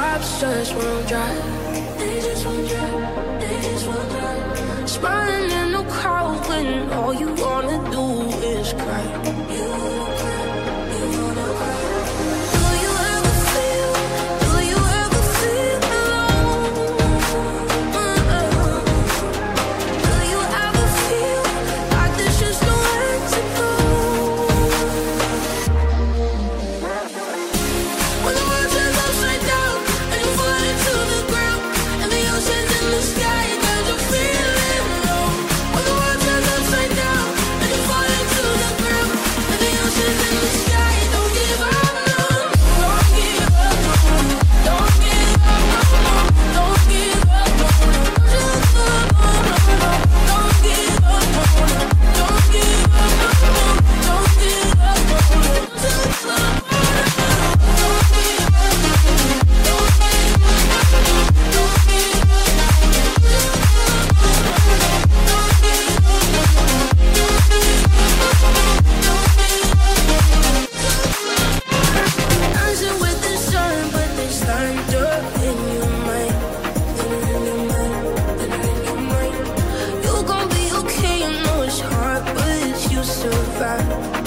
Drops just won't dry. They just won't dry. They just won't dry. Smiling in the crowd when all you wanna do is cry. Mind.